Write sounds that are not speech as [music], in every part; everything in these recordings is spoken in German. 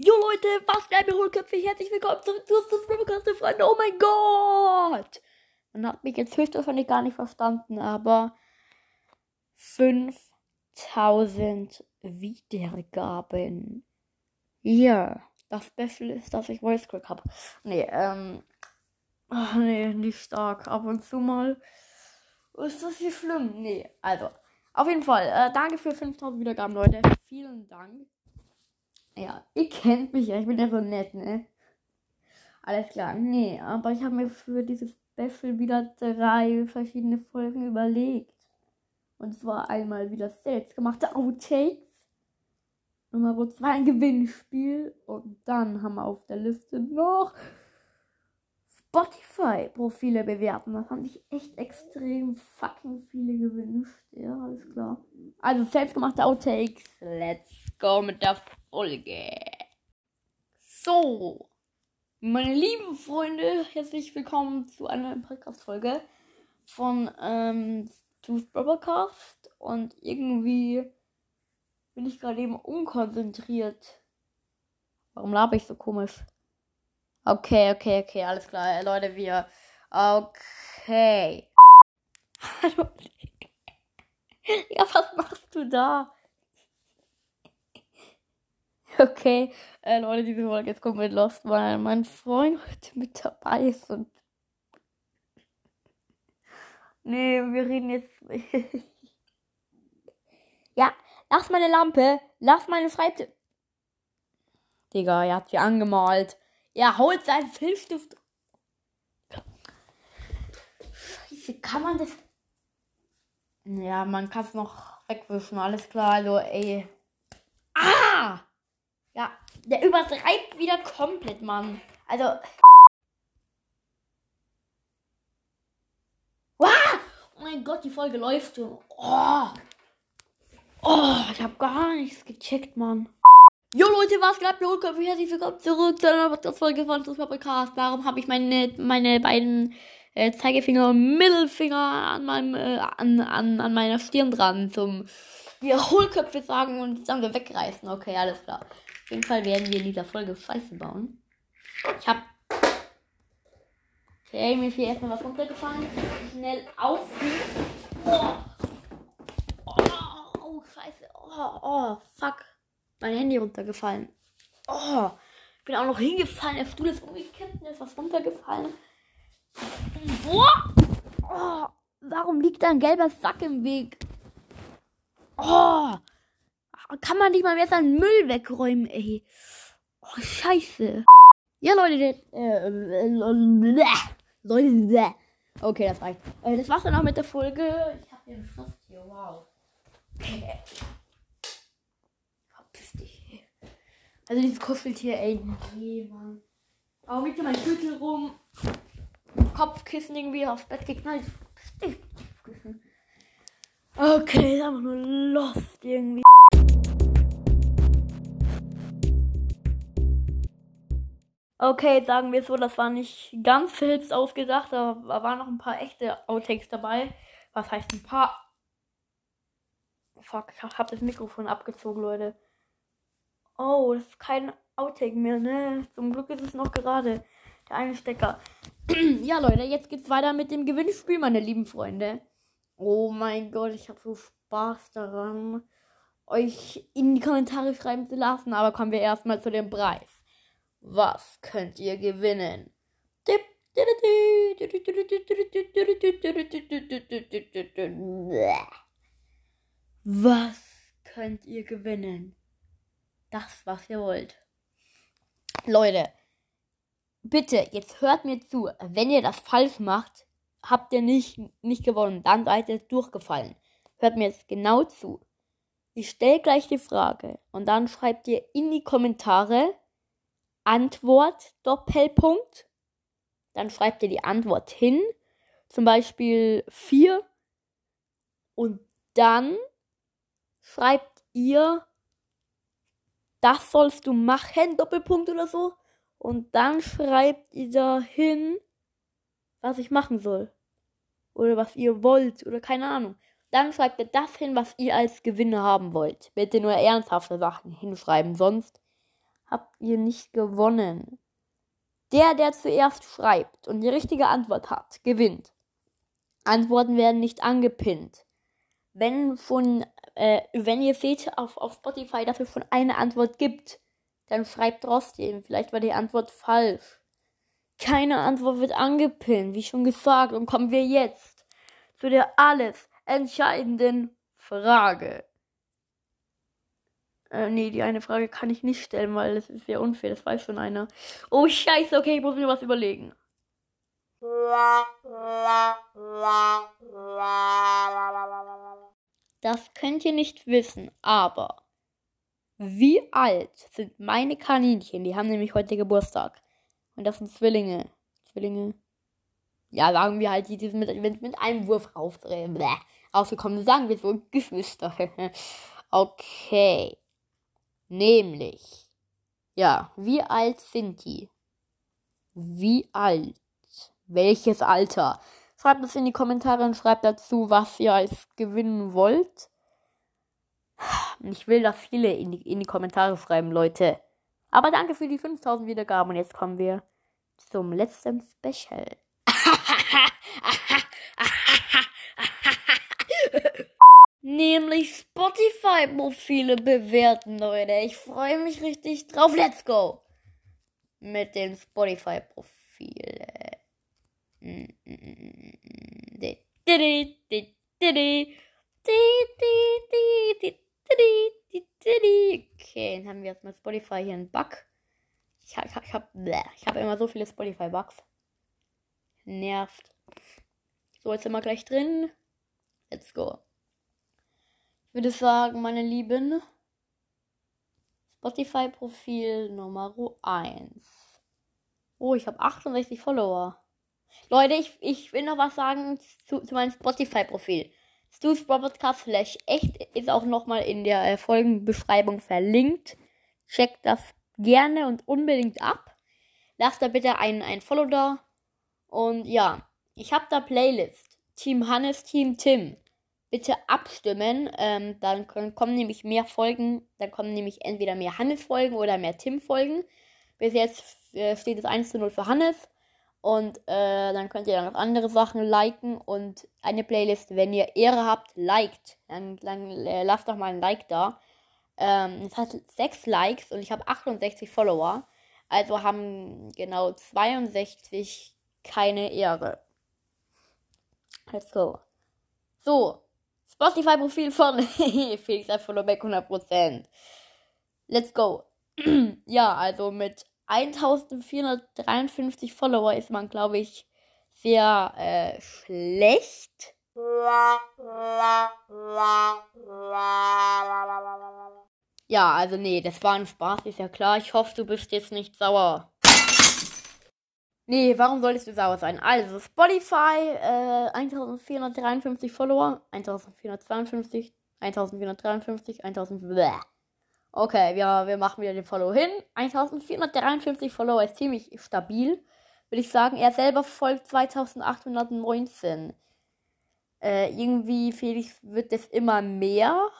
Jo Leute, was bleibt mir Hohlköpfe? Herzlich willkommen zurück zu Podcast, Freunde. Oh mein Gott! Man hat mich jetzt höchstwahrscheinlich gar nicht verstanden, aber 5000 Wiedergaben. Ja, das Beste ist, dass ich Voice Crack habe. Nee, ähm. Ach nee, nicht stark. Ab und zu mal. Ist das hier schlimm? Nee, also. Auf jeden Fall, äh, danke für 5000 Wiedergaben, Leute. Vielen Dank. Ja, ihr kennt mich ja, ich bin ja so nett, ne? Alles klar, nee, aber ich habe mir für dieses Special wieder drei verschiedene Folgen überlegt. Und zwar einmal wieder selbstgemachte Outtakes. Nummer zwei ein Gewinnspiel. Und dann haben wir auf der Liste noch Spotify-Profile bewerten. Das fand ich echt extrem fucking viele gewünscht. Ja, alles klar. Also selbstgemachte Outtakes. Let's go mit der Folge. So, meine lieben Freunde, herzlich willkommen zu einer neuen Podcast-Folge von ähm, Tooth Broadcast. Und irgendwie bin ich gerade eben unkonzentriert. Warum laber ich so komisch? Okay, okay, okay, alles klar. Leute, wir. Okay. [laughs] Hallo. [laughs] ja, was machst du da? Okay, äh, Leute, diese Folge jetzt kommen wir Lost, weil mein Freund heute mit dabei ist und. Nee, wir reden jetzt. [laughs] ja, lass meine Lampe, lass meine Schreibtisch. Digga, er hat sie angemalt. Er holt seinen Filzstift. Scheiße, kann man das. Ja, man kann es noch wegwischen, alles klar. Also, ey. Ah! Ja, der übertreibt wieder komplett, Mann. Also. Wow! Oh mein Gott, die Folge läuft schon. Oh. Oh, ich habe gar nichts gecheckt, Mann. Jo Leute, was glaubt ihr? Willkommen, herzlich willkommen zurück zu einer Folge von Super Podcast. Warum habe ich meine, meine beiden äh, Zeigefinger und Mittelfinger an meinem äh, an, an, an meiner Stirn dran zum Wiederholköpfe sagen und dann wir wegreißen. Okay, alles klar. Auf jeden Fall werden wir in dieser Folge Scheiße bauen. Ich hab. Okay, mir ist hier erstmal was runtergefallen. Schnell aufheben. Oh. oh, oh, scheiße. Oh, oh, fuck mein Handy runtergefallen. Oh, bin auch noch hingefallen. Der Stuhl ist umgekippt und ist was runtergefallen. Boah! Oh, warum liegt da ein gelber Sack im Weg? Kann man nicht mal mehr seinen Müll wegräumen, ey. Oh, scheiße. Ja, Leute, äh, äh, Leute, okay, das reicht. Äh, das war's dann auch mit der Folge. Ich hab einen Schrift hier, wow. Okay. Also dieses Kuscheltier, ey, nee, Mann. Liegt hier mein Gürtel rum? Kopfkissen irgendwie aufs Bett geknallt. Kopfkissen. Okay, ist einfach nur lost irgendwie. Okay, sagen wir so, das war nicht ganz selbst ausgedacht, aber da waren noch ein paar echte Outtakes dabei. Was heißt ein paar? Fuck, ich hab das Mikrofon abgezogen, Leute. Oh, das ist kein Outtake mehr, ne? Zum Glück ist es noch gerade der eine Stecker. [clears throat] ja, Leute, jetzt geht's weiter mit dem Gewinnspiel, meine lieben Freunde. Oh mein Gott, ich habe so Spaß daran, euch in die Kommentare schreiben zu lassen. Aber kommen wir erstmal zu dem Preis. Was könnt ihr gewinnen? Was könnt ihr gewinnen? das, was ihr wollt. Leute, bitte, jetzt hört mir zu. Wenn ihr das falsch macht, habt ihr nicht, nicht gewonnen. Dann seid ihr durchgefallen. Hört mir jetzt genau zu. Ich stelle gleich die Frage und dann schreibt ihr in die Kommentare Antwort Doppelpunkt. Dann schreibt ihr die Antwort hin. Zum Beispiel 4. Und dann schreibt ihr das sollst du machen, Doppelpunkt oder so. Und dann schreibt ihr da hin, was ich machen soll. Oder was ihr wollt, oder keine Ahnung. Dann schreibt ihr das hin, was ihr als Gewinner haben wollt. Bitte nur ernsthafte Sachen hinschreiben, sonst habt ihr nicht gewonnen. Der, der zuerst schreibt und die richtige Antwort hat, gewinnt. Antworten werden nicht angepinnt. Wenn schon, äh, wenn ihr seht auf, auf Spotify, dass es schon eine Antwort gibt, dann schreibt trotzdem. Vielleicht war die Antwort falsch. Keine Antwort wird angepinnt, wie schon gesagt. Und kommen wir jetzt zu der alles entscheidenden Frage. Äh, nee, die eine Frage kann ich nicht stellen, weil das ist sehr unfair. Das weiß schon einer. Oh, scheiße, okay, ich muss mir was überlegen. Das könnt ihr nicht wissen, aber wie alt sind meine Kaninchen? Die haben nämlich heute Geburtstag. Und das sind Zwillinge. Zwillinge. Ja, sagen wir halt, die sind mit, mit, mit einem Wurf rausdrehen. Bäh. Ausgekommen, sagen wir so Geschwister. [laughs] okay. Nämlich. Ja, wie alt sind die? Wie alt? Welches Alter? Schreibt es in die Kommentare und schreibt dazu, was ihr als gewinnen wollt. Ich will, dass viele in die, in die Kommentare schreiben, Leute. Aber danke für die 5000 Wiedergaben und jetzt kommen wir zum letzten Special. [laughs] Nämlich Spotify-Profile bewerten, Leute. Ich freue mich richtig drauf. Let's go! Mit den Spotify-Profilen. Okay, dann haben wir jetzt mal Spotify hier einen Bug. Ich, ich, ich habe ich hab immer so viele Spotify-Bugs. Nervt. So, jetzt sind wir gleich drin. Let's go. Würde sagen, meine Lieben, Spotify-Profil Nummer 1. Oh, ich habe 68 Follower. Leute, ich, ich will noch was sagen zu, zu meinem Spotify-Profil. Stu's Podcast slash echt ist auch nochmal in der äh, Folgenbeschreibung verlinkt. Checkt das gerne und unbedingt ab. Lasst da bitte ein, ein Follow da. Und ja, ich habe da Playlist. Team Hannes, Team Tim. Bitte abstimmen. Ähm, dann können, kommen nämlich mehr Folgen. Dann kommen nämlich entweder mehr Hannes-Folgen oder mehr Tim-Folgen. Bis jetzt äh, steht es 1 zu 0 für Hannes. Und äh, dann könnt ihr dann noch andere Sachen liken und eine Playlist, wenn ihr Ehre habt, liked. Dann, dann äh, lasst doch mal ein Like da. Ähm, es hat 6 Likes und ich habe 68 Follower. Also haben genau 62 keine Ehre. Let's go. So. Spotify-Profil von [laughs] Felix weg 100%. Let's go. [clears throat] ja, also mit 1453 Follower ist man, glaube ich, sehr äh, schlecht. Ja, also nee, das war ein Spaß, ist ja klar. Ich hoffe, du bist jetzt nicht sauer. Nee, warum solltest du sauer sein? Also, Spotify, äh, 1453 Follower, 1452, 1453, 1000. Bleh. Okay, wir, wir machen wieder den Follow hin. 1453 Follower ist ziemlich stabil. Würde ich sagen, er selber folgt 2819. Äh, irgendwie, Felix, wird es immer mehr.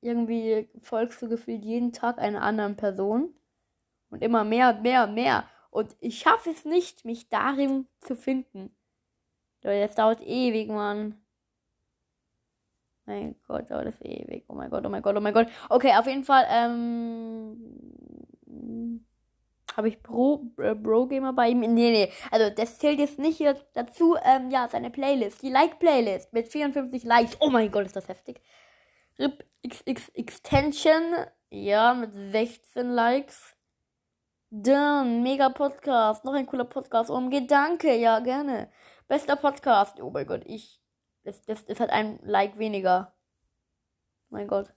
Irgendwie folgst du gefühlt jeden Tag einer anderen Person. Und immer mehr, mehr, mehr. Und ich schaffe es nicht, mich darin zu finden. Das dauert ewig, Mann. Mein Gott, dauert das ewig. Oh mein Gott, oh mein Gott, oh mein Gott. Okay, auf jeden Fall, ähm. Habe ich Pro, äh, Bro Gamer bei ihm? Nee, nee. Also, das zählt jetzt nicht hier dazu. Ähm, ja, seine Playlist. Die Like-Playlist mit 54 Likes. Oh mein Gott, ist das heftig. RIP XX Extension. Ja, mit 16 Likes. Dann, mega Podcast. Noch ein cooler Podcast. OMG, danke. Ja, gerne. Bester Podcast. Oh mein Gott, ich. Das, das, das hat ein Like weniger. Mein Gott.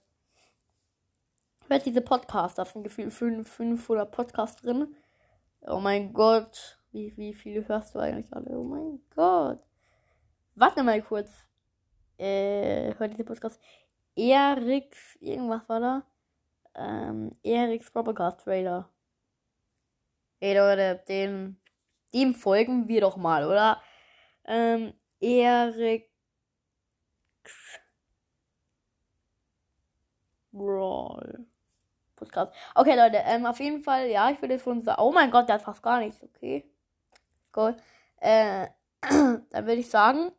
Hört diese Podcast. Da sind gefühlt 5, 5 oder Podcasts drin. Oh mein Gott. Wie, wie viele hörst du eigentlich alle? Oh mein Gott. Warte mal kurz. Äh, hört diese Podcast. Eriks, irgendwas war da? Ähm, Eriks Podcast Trailer. Ey Leute, dem, dem folgen wir doch mal, oder? Ähm, Erik Brawl. Podcast. Okay, Leute, ähm, auf jeden Fall, ja, ich würde schon sagen. Oh mein Gott, der hat fast gar nichts, okay. Gut. Äh, [clears throat] dann würde ich sagen,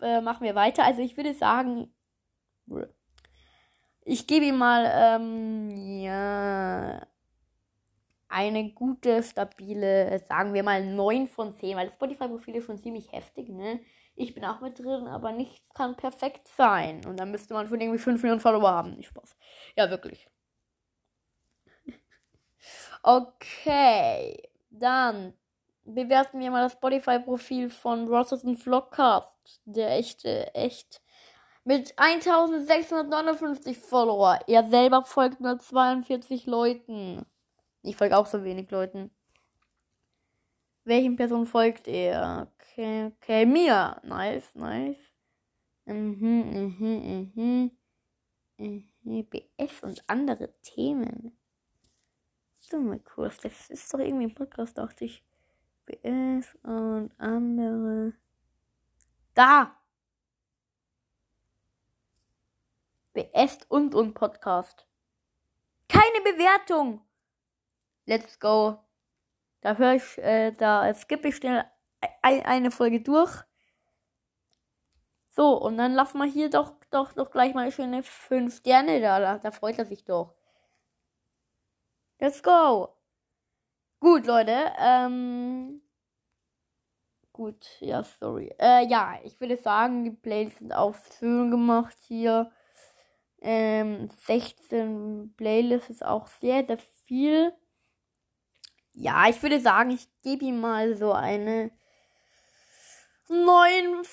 äh, machen wir weiter. Also ich würde sagen, ich gebe ihm mal, ähm, ja, eine gute, stabile, sagen wir mal 9 von 10, weil das Spotify-Profil ist schon ziemlich heftig, ne? Ich bin auch mit drin, aber nichts kann perfekt sein. Und dann müsste man schon irgendwie 5 Millionen Follower haben. Nicht Spaß. Ja, wirklich. [laughs] Okay. Dann bewerten wir mal das Spotify-Profil von Rosses und Vlogcast. Der echte, echt. Mit 1659 Follower. Er selber folgt nur 42 Leuten. Ich folge auch so wenig Leuten. Welchen Person folgt er? Okay, okay. Mir. Nice, nice. Mhm, mhm, mhm. mhm. BS und andere Themen. So mal kurz. Das ist doch irgendwie ein Podcast, dachte ich. BS und andere. Da! BS und und Podcast. Keine Bewertung! Let's go. Da höre ich, äh, da skippe ich schnell eine Folge durch. So, und dann lassen wir hier doch, doch, doch gleich mal schöne 5 Sterne da. Da freut er sich doch. Let's go. Gut, Leute. Ähm. Gut, ja, sorry. Äh, ja, ich würde sagen, die Playlists sind auch schön gemacht hier. Ähm, 16 Playlists ist auch sehr, sehr viel. Ja, ich würde sagen, ich gebe ihm mal so eine 9,5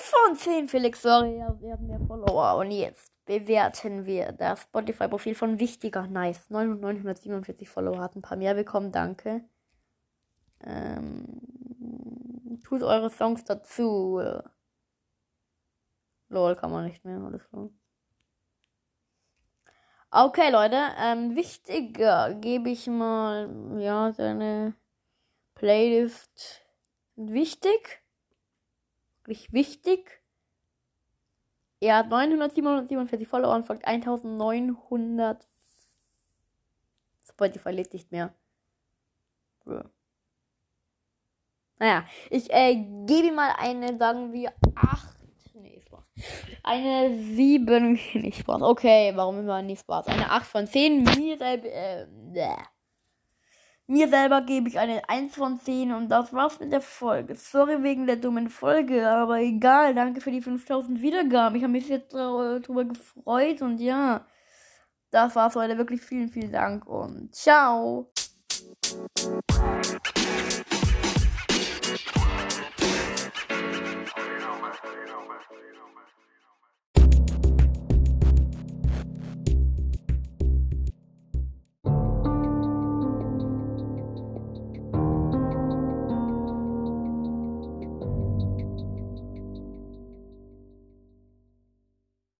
von 10. Felix, sorry, wir haben mehr Follower. Und jetzt bewerten wir das Spotify-Profil von Wichtiger. Nice. 947 Follower hat ein paar mehr bekommen, danke. Ähm, tut eure Songs dazu. Lol, kann man nicht mehr, alles klar. Okay, Leute, ähm, wichtiger gebe ich mal, ja, seine Playlist wichtig. Wirklich wichtig. Er hat 947 Follower und folgt 1900. Spotify lädt nicht mehr. Ja. Naja, ich äh, gebe ihm mal eine, sagen wir, 8 eine 7. [laughs] Nicht Spaß. Okay, warum immer nicht Spaß? Eine 8 von 10. Mir selber, äh, Mir selber gebe ich eine 1 von 10 und das war's mit der Folge. Sorry wegen der dummen Folge, aber egal. Danke für die 5000 Wiedergaben. Ich habe mich jetzt darüber gefreut und ja, das war's heute. Wirklich vielen, vielen Dank und ciao.